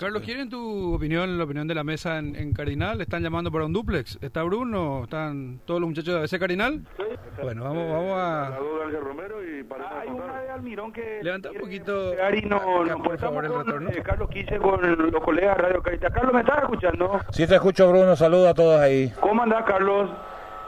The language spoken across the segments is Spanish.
Carlos, ¿quieren tu opinión, la opinión de la mesa en, en Carinal? ¿Están llamando para un duplex? ¿Está Bruno? ¿Están todos los muchachos de ese Carinal? Sí. Bueno, vamos, vamos La a... duda de Ángel Romero y para Hay una de Almirón que... Levanta un poquito, Gary, no, acá, no, por favor, el retorno. eh, Carlos Quise con los colegas de Radio Carita. Carlos, ¿me estás escuchando? Sí te escucho, Bruno. Saludos a todos ahí. ¿Cómo andás, Carlos?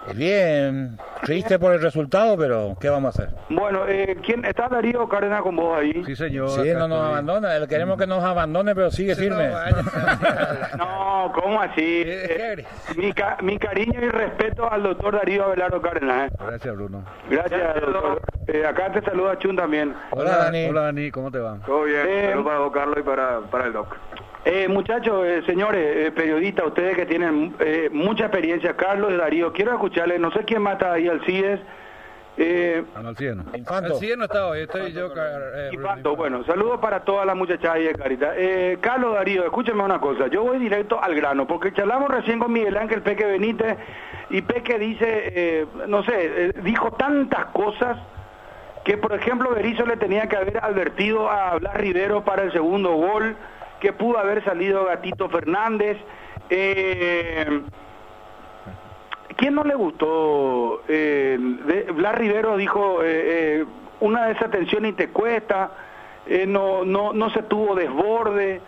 Eh, Bien, triste por el resultado, pero ¿qué vamos a hacer? Bueno, eh, ¿quién está Darío Cárdenas con vos ahí? Sí, señor. Sí, no nos abandona. Él Queremos que nos abandone, pero sigue Sí, firme. no, vaya. No, ¿cómo así? Eh, mi, ca- mi cariño y respeto al doctor Darío Abelardo Cárdenas. ¿eh? Gracias, Bruno. Gracias, doctor. Eh, acá te saluda Chun también. Hola, Dani. Hola, Dani, ¿cómo te va? Todo bien, Eh, saludos para don Carlos y para, para el doc. Eh, muchachos, eh, señores, eh, periodistas, ustedes que tienen eh, mucha experiencia, Carlos y Darío, quiero escucharles, no sé quién mata ahí al CIES. Eh, no, al cielo. Infanto. Al cielo no está hoy, estoy yo... car- eh, Pato, bueno, saludos para todas las muchachas ahí de Carita. Eh, Carlos Darío, escúcheme una cosa, yo voy directo al grano, porque charlamos recién con Miguel Ángel Peque Benítez, y Peque dice, eh, no sé, eh, dijo tantas cosas que, por ejemplo, Berizzo le tenía que haber advertido a Blas Rivero para el segundo gol, que pudo haber salido Gatito Fernández. Eh, ¿Quién no le gustó? Eh, Blas Rivero dijo, eh, eh, una desatención y te cuesta, no, no, no se tuvo desborde,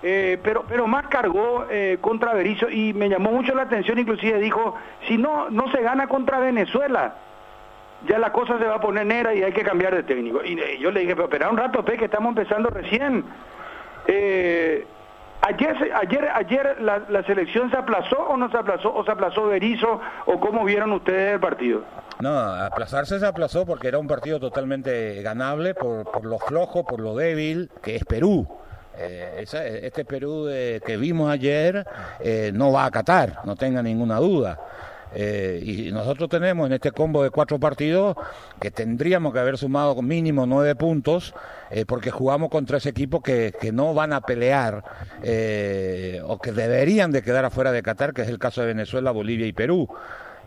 pero, pero más cargó eh, contra Berizzo y me llamó mucho la atención, inclusive dijo, si no, no se gana contra Venezuela, ya la cosa se va a poner negra y hay que cambiar de técnico. Y yo le dije, pero espera un rato, Pe, que estamos empezando recién. Eh, ayer, ayer, ayer la, selección se aplazó o no se aplazó, o se aplazó Berizzo, o cómo vieron ustedes el partido. No, aplazarse se aplazó porque era un partido totalmente ganable por, por lo flojo, por lo débil, que es Perú. Eh, este Perú que vimos ayer eh, no va a Qatar, no tenga ninguna duda. Eh, y nosotros tenemos en este combo de cuatro partidos que tendríamos que haber sumado mínimo nueve puntos eh, porque jugamos contra ese equipo que, que no van a pelear eh, o que deberían de quedar afuera de Qatar, que es el caso de Venezuela, Bolivia y Perú.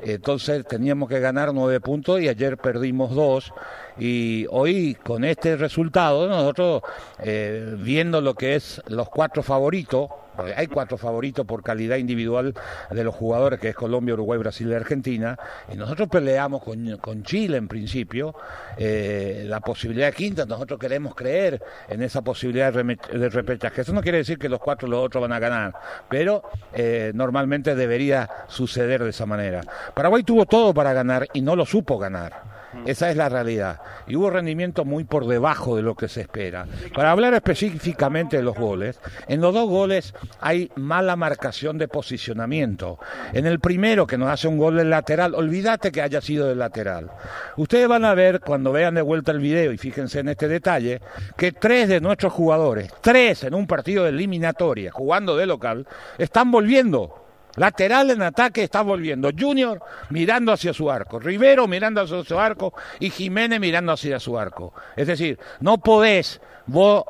Entonces teníamos que ganar nueve puntos y ayer perdimos dos. Y hoy con este resultado, nosotros eh, viendo lo que es los cuatro favoritos, hay cuatro favoritos por calidad individual de los jugadores, que es Colombia, Uruguay, Brasil y Argentina, y nosotros peleamos con, con Chile en principio, eh, la posibilidad de quinta, nosotros queremos creer en esa posibilidad de, de repechaje. Eso no quiere decir que los cuatro los otros van a ganar, pero eh, normalmente debería suceder de esa manera. Paraguay tuvo todo para ganar y no lo supo ganar. Esa es la realidad. Y hubo rendimiento muy por debajo de lo que se espera. Para hablar específicamente de los goles, en los dos goles hay mala marcación de posicionamiento. En el primero, que nos hace un gol del lateral, olvídate que haya sido del lateral. Ustedes van a ver, cuando vean de vuelta el video, y fíjense en este detalle, que tres de nuestros jugadores, tres en un partido de eliminatoria, jugando de local, están volviendo. Lateral en ataque está volviendo. Junior mirando hacia su arco. Rivero mirando hacia su arco. Y Jiménez mirando hacia su arco. Es decir, no podés vos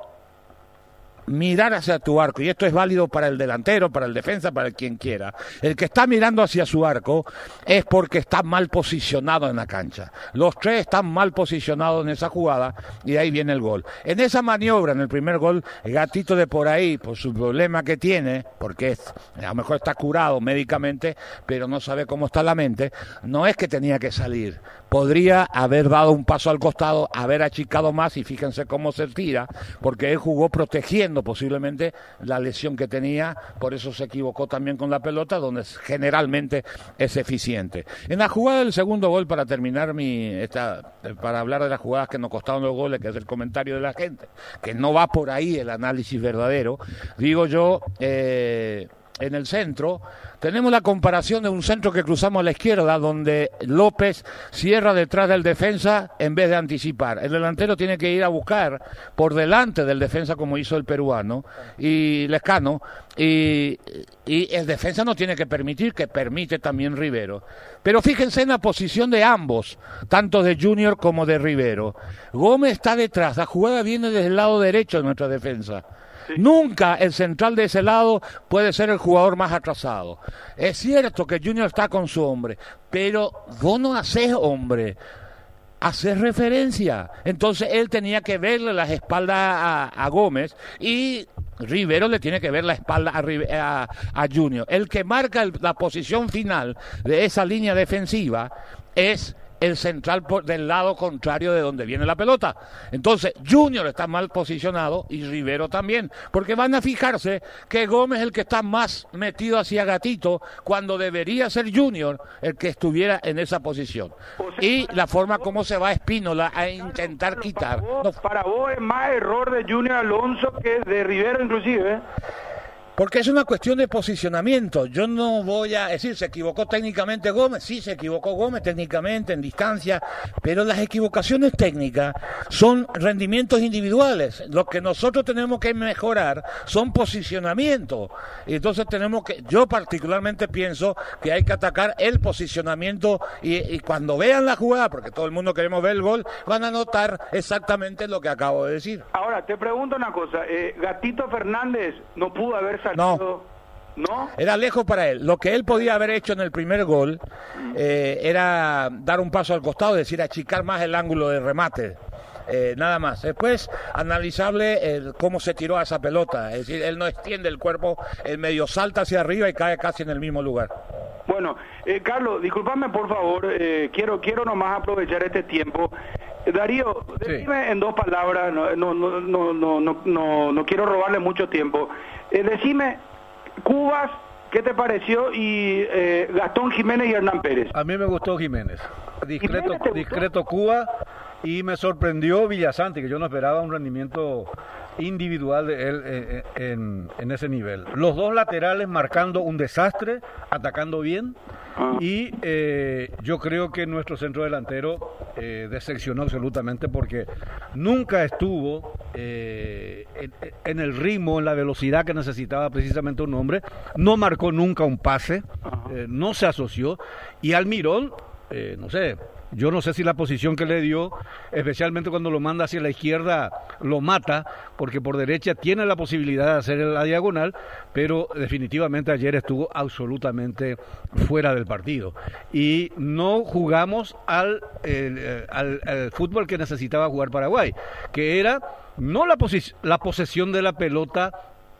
mirar hacia tu arco, y esto es válido para el delantero, para el defensa, para quien quiera. El que está mirando hacia su arco es porque está mal posicionado en la cancha. Los tres están mal posicionados en esa jugada y ahí viene el gol. En esa maniobra, en el primer gol, el gatito de por ahí, por su problema que tiene, porque es, a lo mejor está curado médicamente, pero no sabe cómo está la mente, no es que tenía que salir. Podría haber dado un paso al costado, haber achicado más y fíjense cómo se tira, porque él jugó protegiendo posiblemente la lesión que tenía, por eso se equivocó también con la pelota, donde generalmente es eficiente. En la jugada del segundo gol, para terminar mi, esta, para hablar de las jugadas que nos costaron los goles, que es el comentario de la gente, que no va por ahí el análisis verdadero, digo yo, eh, en el centro, tenemos la comparación de un centro que cruzamos a la izquierda, donde López cierra detrás del defensa en vez de anticipar. El delantero tiene que ir a buscar por delante del defensa, como hizo el peruano, y Lescano, y, y el defensa no tiene que permitir, que permite también Rivero. Pero fíjense en la posición de ambos, tanto de Junior como de Rivero. Gómez está detrás, la jugada viene desde el lado derecho de nuestra defensa. Nunca el central de ese lado puede ser el jugador más atrasado. Es cierto que Junior está con su hombre, pero vos no haces hombre, haces referencia. Entonces él tenía que verle las espaldas a, Gómez y Rivero le tiene que ver la espalda a, a- Junior. El que marca la posición final de esa línea defensiva es el central por- del lado contrario de donde viene la pelota. Entonces, Junior está mal posicionado y Rivero también, porque van a fijarse que Gómez es el que está más metido hacia gatito cuando debería ser Junior el que estuviera en esa posición. Y la forma como se va Espínola a intentar quitar. Para vos, no para vos es más error de Junior Alonso que de Rivero inclusive. ¿eh? Porque es una cuestión de posicionamiento. Yo no voy a decir, se equivocó técnicamente Gómez. Sí, se equivocó Gómez técnicamente en distancia, pero las equivocaciones técnicas son rendimientos individuales. Lo que nosotros tenemos que mejorar son posicionamientos. Y entonces tenemos que, yo particularmente pienso que hay que atacar el posicionamiento y, y cuando vean la jugada, porque todo el mundo queremos ver el gol, van a notar exactamente lo que acabo de decir. Ahora, te pregunto una cosa. eh, Gatito Fernández no pudo haber salido... ¿No? Era lejos para él. Lo que él podía haber hecho en el primer gol eh, era dar un paso al costado, es decir, achicar más el ángulo de remate. Eh, nada más. Después, analizable el cómo se tiró a esa pelota. Es decir, él no extiende el cuerpo, el medio salta hacia arriba y cae casi en el mismo lugar. Bueno, eh, Carlos, discúlpame por favor, eh, quiero quiero nomás aprovechar este tiempo. Darío, sí. en dos palabras, no, no, no, no, no, no, no quiero robarle mucho tiempo. Eh, decime, Cubas, ¿qué te pareció? Y eh, Gastón Jiménez y Hernán Pérez. A mí me gustó Jiménez. Discreto, ¿Jiménez discreto Cuba y me sorprendió Villasanti, que yo no esperaba un rendimiento individual de él eh, eh, en, en ese nivel. Los dos laterales marcando un desastre, atacando bien. Ah. Y eh, yo creo que nuestro centro delantero eh, decepcionó absolutamente porque nunca estuvo en, en el ritmo, en la velocidad que necesitaba precisamente un hombre. No marcó nunca un pase, no se asoció. Y Almirón, no sé, yo no sé si la posición que le dio, especialmente cuando lo manda hacia la izquierda, lo mata, porque por derecha tiene la posibilidad de hacer la diagonal, pero definitivamente ayer estuvo absolutamente fuera del partido. Y no jugamos al, eh, al, fútbol que necesitaba jugar Paraguay, que era no la, la posesión de la pelota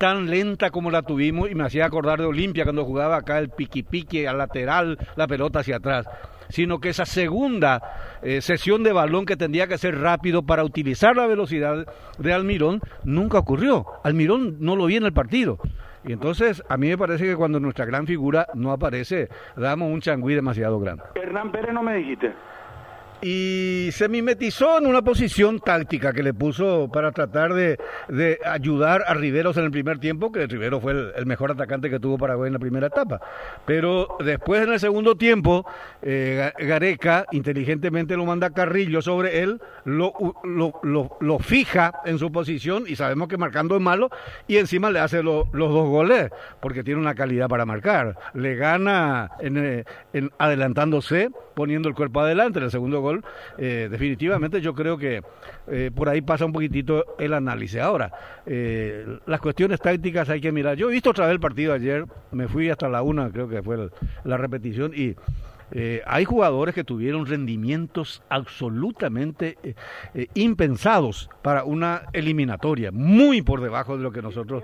tan lenta como la tuvimos y me hacía acordar de Olimpia cuando jugaba acá el piqui piqui al lateral, la pelota hacia atrás, sino que esa segunda eh, sesión de balón que tendría que ser rápido para utilizar la velocidad de Almirón nunca ocurrió. Almirón no lo vi en el partido. Y entonces a mí me parece que cuando nuestra gran figura no aparece, damos un changüí demasiado grande. Hernán Pérez no me dijiste. Y se mimetizó en una posición táctica que le puso para tratar de, de ayudar a Riveros en el primer tiempo, que Rivero fue el, mejor atacante que tuvo Paraguay en la primera etapa. Pero después en el segundo tiempo, eh, Ga- Gareca inteligentemente lo manda a Carrillo sobre él, lo, lo, lo- lo fija en su posición y sabemos que marcando es malo y encima le hace lo- los dos goles porque tiene una calidad para marcar. Le gana en, eh, en- adelantándose, poniendo el cuerpo adelante en el segundo gol. Eh, definitivamente yo creo que eh, por ahí pasa un poquitito el análisis. Ahora, eh, las cuestiones tácticas hay que mirar. Yo he visto otra vez el partido ayer, me fui hasta la una, creo que fue el- la repetición y... Eh, hay jugadores que tuvieron rendimientos absolutamente eh, eh, impensados para una eliminatoria, muy por debajo de lo que nosotros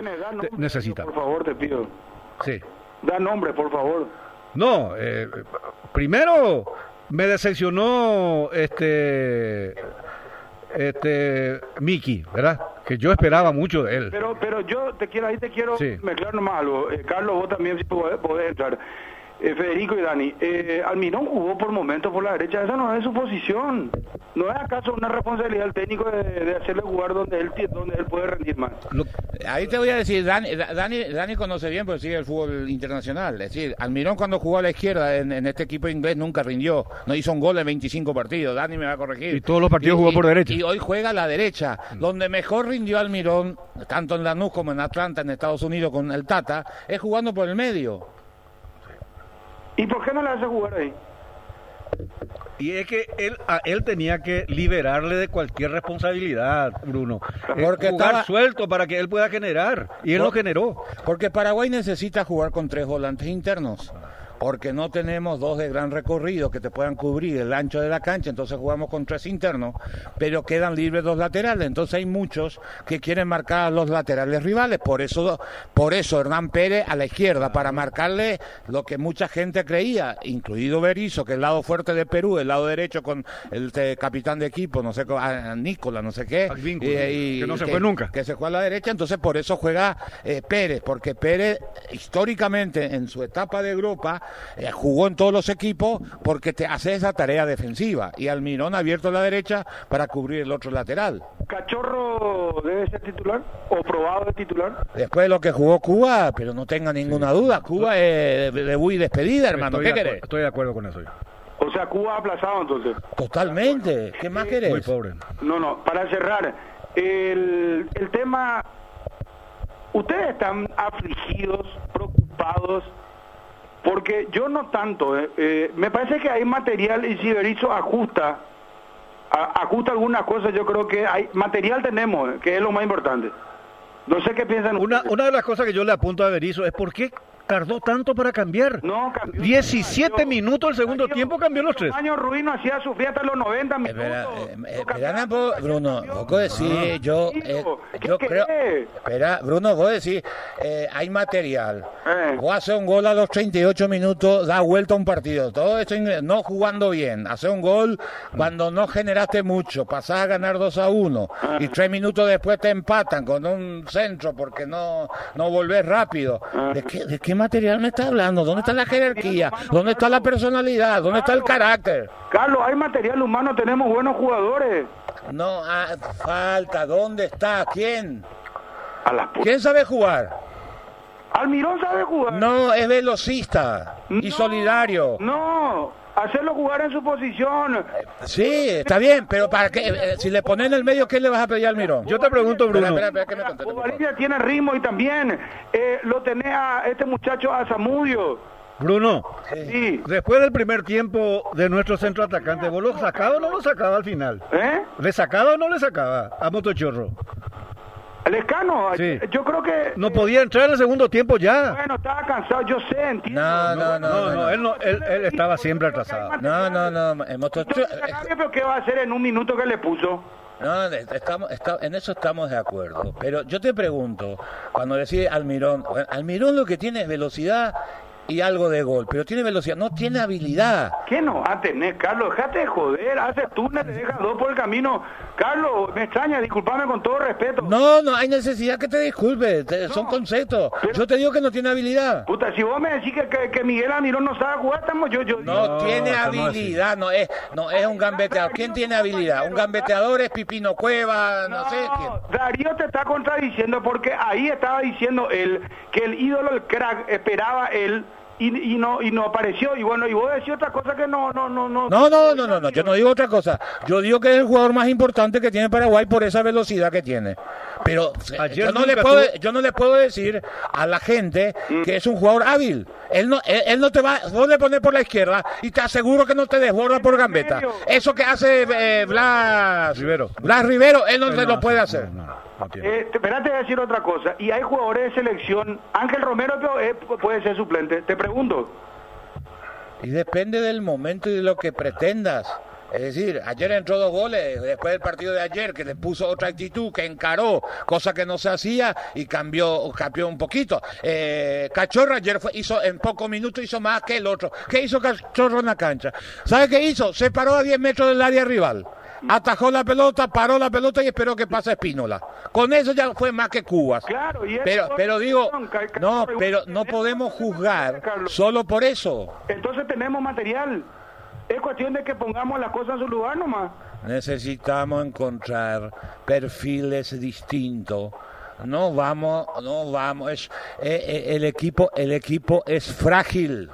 necesitamos. Por favor, te pido. Sí. Da nombre, por favor. No, primero me decepcionó este este Miki, ¿verdad? Que yo esperaba mucho de él. Pero, pero yo te quiero, ahí te quiero Sí. mezclar nomás algo. Eh, Carlos, vos también si podés, podés entrar. Eh, Federico y Dani, eh, Almirón jugó por momentos por la derecha, esa no es su posición. ¿No es acaso una responsabilidad del técnico de, de hacerle jugar donde él, donde él puede rendir más? Lo- Ahí te voy a decir, Dani, Dani, Dani conoce bien, porque sigue el fútbol internacional. Es decir, Almirón cuando jugó a la izquierda en, en este equipo inglés nunca rindió. No hizo un gol en 25 partidos. Dani me va a corregir. Y todos los partidos jugó por derecha. Y hoy juega a la derecha. Donde mejor rindió Almirón, tanto en Lanús como en Atlanta, en Estados Unidos, con el Tata, es jugando por el medio. ¿Y por qué no le hace jugar ahí? y es que él a él tenía que liberarle de cualquier responsabilidad, Bruno. Eh, Porque jugar estaba- suelto para que él pueda generar y él Por- lo generó. Porque Paraguay necesita jugar con tres volantes internos. Porque no tenemos dos de gran recorrido que te puedan cubrir el ancho de la cancha, entonces jugamos con tres internos, pero quedan libres dos laterales, entonces hay muchos que quieren marcar a los laterales rivales, por eso, por eso Hernán Pérez a la izquierda, para marcarle lo que mucha gente creía, incluido Berizzo, que el lado fuerte de Perú, el lado derecho con el te- capitán de equipo, no sé, a- a Nicola, no sé qué, y- y- que no se fue nunca. que se juega a la derecha, entonces por eso juega eh, Pérez, porque Pérez históricamente en su etapa de Europa eh, jugó en todos los equipos porque te hace esa tarea defensiva y Almirón ha abierto a la derecha para cubrir el otro lateral. ¿Cachorro debe ser titular o probado de titular? Después de lo que jugó Cuba, pero no tenga ninguna duda, Cuba es de debut y despedida, hermano, estoy, ¿qué de querés? estoy de acuerdo con eso yo. O sea, Cuba aplazado entonces. Totalmente, ¿qué más Muy querés? pobre. No, no, para cerrar, el, el tema, ustedes están afligidos, preocupados, porque yo no tanto, eh, eh, me parece que hay material y si Berizzo ajusta, a- ajusta algunas cosas, yo creo que hay material tenemos, eh, que es lo más importante. No sé qué piensan Una, ustedes. una de las cosas que yo le apunto a Berizzo es por qué tardó tanto para cambiar. No, cambió. 17 Cambió. minutos el segundo Cambió. tiempo cambió los tres. Año Ruiz no hacía sufrir hasta los 90 minutos. Espera, eh, Lo eh, po- Bruno, vos decís, yo, eh, Tranquilo, ¿qué yo creo, espera, Bruno, vos decís, eh, hay material, Eh. vos haces un gol a los 38 minutos, da vuelta a un partido, todo esto no jugando bien, haces un gol cuando no generaste mucho, pasás a ganar 2 a 1 y tres minutos después te empatan con un centro porque no, no volvés rápido. ¿De qué, ¿De qué material me estás hablando? ¿Dónde está la jerarquía? ¿Dónde está la personalidad? ¿Dónde está el carácter? Carlos, hay material humano, tenemos buenos jugadores. No ah, falta, ¿dónde está? ¿Quién? A pu- ¿Quién sabe jugar? Almirón sabe jugar. No, es velocista y solidario. No, hacerlo jugar en su posición. Sí, está bien, pero para qué, Eh, si le pones en el medio, ¿qué le vas a pedir al Mirón? Yo te pregunto, Bruno. Espera, espera, espera, que me conteste, por favor. Bolivia tiene ritmo y también eh, lo tenés a este muchacho a Zamudio. Bruno, Sí. después del primer tiempo de nuestro centro atacante, ¿vos lo sacaba o no lo sacaba al final? ¿Eh? ¿Le sacaba o no le sacaba a Motochorro? El escano, Sí. yo creo que... No podía entrar en el segundo tiempo ya. Bueno, estaba cansado, yo sé, entiendo. No, no, no, No, no. no, él, no, él, él estaba siempre atrasado. No, no, no, cambia, pero ¿qué va a hacer en un minuto que le puso? No, estamos, está- en eso estamos de acuerdo. Pero yo te pregunto, cuando decís Almirón, Almirón lo que tiene es velocidad y algo de gol, pero tiene velocidad, no tiene habilidad. ¿Qué no va a tener, Carlos? Dejate de joder, hace túnel, le dejas dos por el camino. Carlos, me extraña, discúlpame con todo respeto. No, no hay necesidad que te disculpes, te- son conceptos. pero- Yo te digo que no tiene habilidad. Puta, si vos me decís que, que, que Miguel Almirón no sabe jugar, estamos yo, yo No, No, tiene habilidad, no es, no es un gambeteador. ¿Quién tiene habilidad? Un gambeteador es Pipino Cueva, no, sé quién. Darío te está contradiciendo porque ahí estaba diciendo él que el ídolo, el crack, esperaba él y, no y no apareció. Y bueno, y vos decís otra cosa que no, no, no, no. No, no, no, no, no, yo no digo otra cosa. Yo digo que es el jugador más importante que tiene Paraguay por esa velocidad que tiene. Pero Ayer yo no, le puedo, tuvo- yo no le puedo decir a la gente que es un jugador hábil. Él no, él, él no te va, vos le pones por la izquierda y te aseguro que no te desborda por gambeta. Eso que hace eh, Blas Rivero. Blas Rivero, él no no lo puede hace, hacer. no, no, no. Eh, te- espérate a decir otra cosa. Y hay jugadores de selección. Ángel Romero que, eh, puede ser suplente. Te pregunto. Y depende del momento y de lo que pretendas. Es decir, ayer entró dos goles, después del partido de ayer, que le puso otra actitud, que encaró, cosa que no se hacía y cambió, cambió un poquito. Eh, Cachorro ayer fue- hizo, en pocos minutos hizo más que el otro. ¿Qué hizo Cachorro en la cancha? ¿Sabe qué hizo? Se paró a 10 metros del área rival. Atajó la pelota, paró la pelota y esperó que pase Espínola. Con eso ya fue más que Cubas. Claro, y pero, pero digo, no, pero no podemos juzgar solo por eso. Entonces tenemos material. Es cuestión de que pongamos las cosas en su lugar nomás. Necesitamos encontrar perfiles distintos. No vamos, no vamos. Es, eh, eh, el equipo, el equipo es frágil.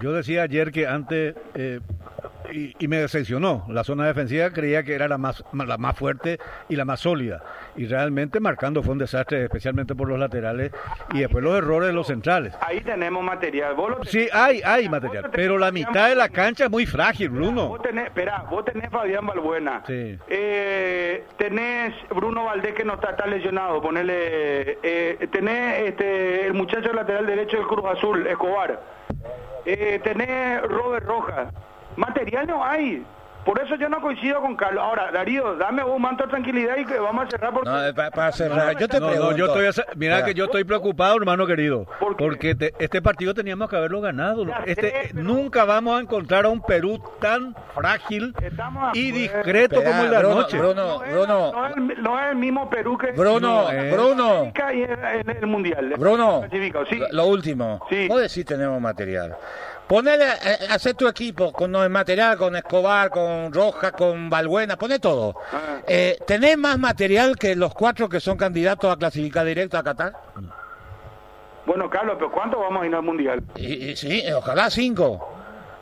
Yo decía ayer que antes, eh, y, y me decepcionó. La zona defensiva creía que era la más, la más fuerte y la más sólida. Y realmente marcando fue un desastre, especialmente por los laterales y después los errores de los centrales. Ahí tenemos material. Vos lo Sí, hay, hay material, pero la mitad de la cancha es muy frágil, Bruno. Vos tenés, espera, vos tenés Fabián Balbuena. Sí. Eh, tenés Bruno Valdés que no está, está lesionado, ponele. Eh, tenés este, el muchacho lateral derecho del Cruz Azul, Escobar. Eh, tenés Robert Rojas. Material no hay. Por eso yo no coincido con Carlos. Ahora, Darío, dame un manto de tranquilidad y que vamos a cerrar porque... No, eh, pa- para cerrar, yo te No, pregunto. no, yo estoy, asa- mira que yo estoy preocupado, hermano querido, ¿Por qué? porque te- este partido teníamos que haberlo ganado. Ya Este, sé, pero- Nunca vamos a encontrar a un Perú tan frágil y discreto Espera, como el de Bruno, anoche. Bruno, No es, Bruno, no es el- no es el mismo Perú que... Bruno, No, eh. Bruno, América y el, Mundial. Bruno, sí. lo último. Sí. Vos decís tenemos material. Ponele, eh, hacer tu equipo con el material, con Escobar, con Roja, con Balbuena, pone todo. Ah. Eh, ¿Tenés más material que los cuatro que son candidatos a clasificar directo a Qatar? Bueno, Carlos, pero ¿cuánto vamos a ir al Mundial? Y, y sí, ojalá cinco.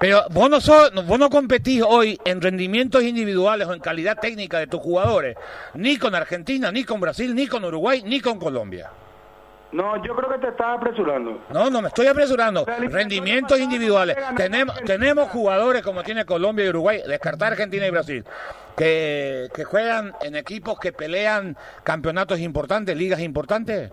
Pero vos no, sos- vos no competís hoy en rendimientos individuales o en calidad técnica de tus jugadores, ni con Argentina, ni con Brasil, ni con Uruguay, ni con Colombia. No, yo creo que te estás apresurando. No, no me estoy apresurando. Rendimientos individuales. Tenemos, tenemos jugadores como tiene Colombia y Uruguay, descartar Argentina y Brasil, que, que juegan en equipos que pelean campeonatos importantes, ligas importantes.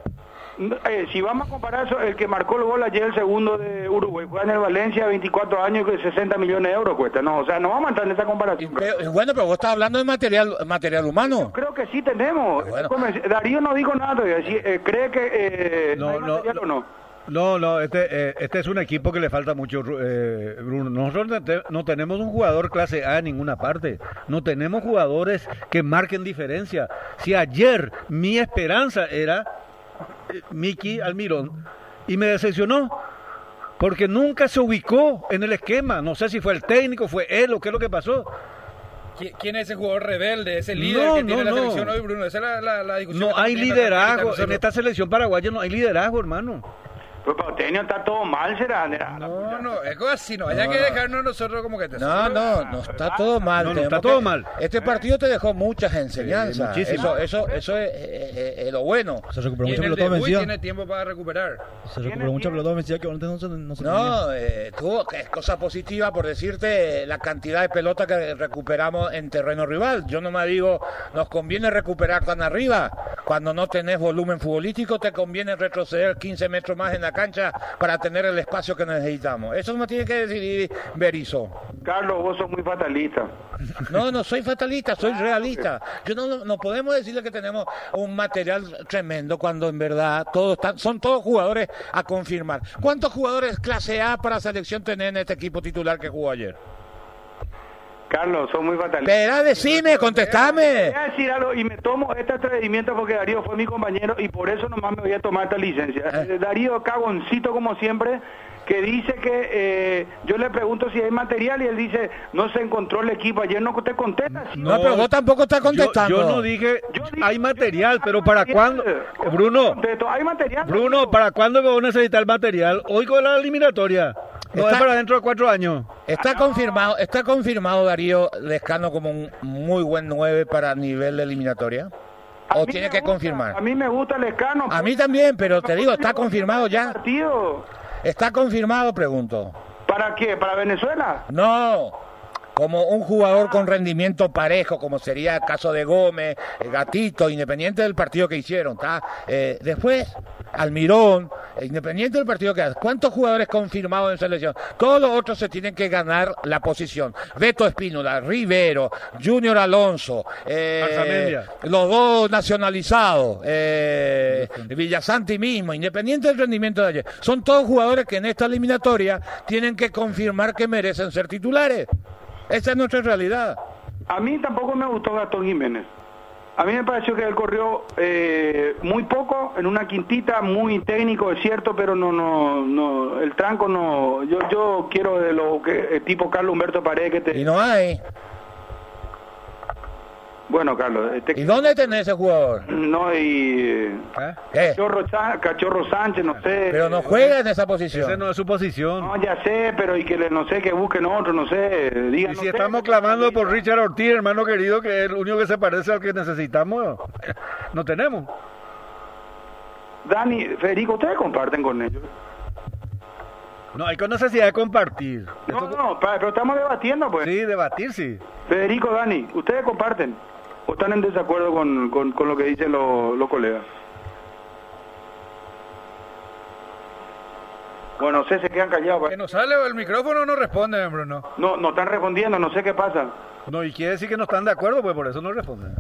Eh, si vamos a comparar eso, el que marcó el gol ayer, el segundo de Uruguay, juega en el Valencia, 24 años, que 60 millones de euros cuesta. No, o sea, no vamos a entrar en esa comparación. pero- bueno, pero vos estás hablando de material, material humano. Creo que sí tenemos. Bueno. Darío no dijo nada todavía. Si, eh, ¿Cree que eh, No, hay no, material no. o no? No, no, este, eh, este es un equipo que le falta mucho, eh, Bruno. Nosotros no te- no tenemos un jugador clase A en ninguna parte. No tenemos jugadores que marquen diferencia. Si ayer mi esperanza era eh, Miki Almirón y me decepcionó. Porque nunca se ubicó en el esquema. No sé si fue el técnico, fue él o qué es lo que pasó. ¿Qui- ¿Quién es ese jugador rebelde, ese líder No, que tiene no, la no. selección hoy, Bruno? Esa es la, la, la discusión. No hay liderazgo. En esta selección paraguaya no hay liderazgo, hermano. Pues Pauteño está todo mal, será. No, no, es así, no. Hay que dejarnos nosotros como que te No, no, no está todo mal. No, no, está todo mal. Este partido te dejó muchas enseñanzas. muchísimas. eso, eso, eso es, eh, eh, eh, lo bueno. Se recuperó pelota debut ofensiva. tiene tiempo para recuperar. Se recuperó mucha pelota ofensiva que antes no se, no se. No, eh, tuvo que es cosa positiva por decirte eh, la cantidad de pelota que recuperamos en terreno rival. Yo no me digo, nos conviene recuperar tan arriba. Cuando no tenés volumen futbolístico, te conviene retroceder 15 metros más en la cancha para tener el espacio que necesitamos. Eso me tiene que decidir Berizzo. Carlos, vos sos muy fatalista. No, no soy fatalista, soy realista. Yo no, no, no podemos decirle que tenemos un material tremendo cuando en verdad todos están, son todos jugadores a confirmar. ¿Cuántos jugadores clase A para selección tenés en este equipo titular que jugó ayer? Carlos, sos muy fatalista. Espera, decime, contestame. Voy a decir algo y me tomo este atrevimiento porque Darío fue mi compañero y por eso nomás me voy a tomar esta licencia. Eh. Eh, Darío cagoncito como siempre que dice que eh, yo le pregunto si hay material y él dice no se encontró el equipo ayer no te contesta sí, No, pero vos tampoco estás contestando. yo no dije, Yo dije- hay material, pero ¿para material. cuándo? ¿Cómo Bruno, hay material Bruno. ¿para cuándo vamos a necesitar material? Hoy con la eliminatoria. No Está- es para dentro de cuatro años. Está confirmado, está confirmado Darío Lescano como un muy buen 9 para nivel de eliminatoria. O tiene que gusta, confirmar. A mí me gusta el escano. A mí también, pero te digo, está confirmado ya. Partido. Está confirmado, pregunto. ¿Para qué? ¿Para Venezuela? No, como un jugador con rendimiento parejo, como sería el caso de Gómez, eh, Gatito, independiente del partido que hicieron, ¿está? Eh, después, Almirón, independiente del partido que hace. ¿Cuántos jugadores confirmados en selección? Todos los otros se tienen que ganar la posición. Beto Espínola, Rivero, Junior Alonso, eh, los dos nacionalizados, eh, Villasanti mismo, independiente del rendimiento de ayer. Son todos jugadores que en esta eliminatoria tienen que confirmar que merecen ser titulares. Esa es nuestra realidad. A mí tampoco me gustó Gastón Jiménez. A mí me pareció que él corrió eh, muy poco en una quintita, muy técnico, es cierto, pero no, no, no, el tranco no. Yo, yo quiero de lo que eh, tipo Carlos Humberto Paredes que te. Y no hay. Bueno, Carlos, eh, te- ¿Y dónde tenés ese jugador? no y ¿Eh? ¿Qué? Cachorro, Sa- Cachorro Sánchez, no sé. Pero no juega en esa Esa posición. no es su posición. No, ya sé, pero y que le- no sé, que busquen otro, no sé. Digan, Y si estamos clamando por Richard Ortiz, hermano querido, que es el único que se parece al que necesitamos, no tenemos. Dani, Federico, ustedes comparten con ellos. No hay con necesidad de compartir. No, Esto- no, pa- pero estamos debatiendo, pues. Sí, debatir, sí. Federico, Dani, ¿ustedes comparten? ¿O están en desacuerdo con, con, con lo que dicen los, los colegas? Bueno, no sé, se quedan callados. Que no sale el micrófono no responde, Bruno. No, no están respondiendo, no sé qué pasa. No, y quiere decir que no están de acuerdo, pues por eso no responden.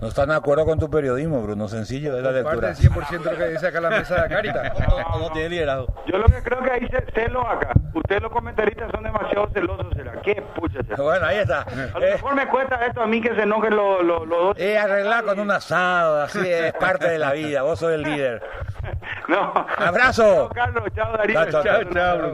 No están de acuerdo con tu periodismo, Bruno. Sencillo es la Parte lectura. del 100% de lo que dice acá la mesa de Carita. No tiene liderazgo. Yo lo que creo que hay ce- celo acá. Ustedes los comentaristas son demasiado celosos, ¿será? ¿Qué pucha? será? Bueno, ahí está. A lo Eh, mejor me cuesta esto a mí que se enojen los, dos. eh, arreglar con un asado, así es parte de la vida. Vos sos el líder. No. Abrazo. Chao, Carlos. Chao, Darío. Chao, chao, Chao, chao, Bruno.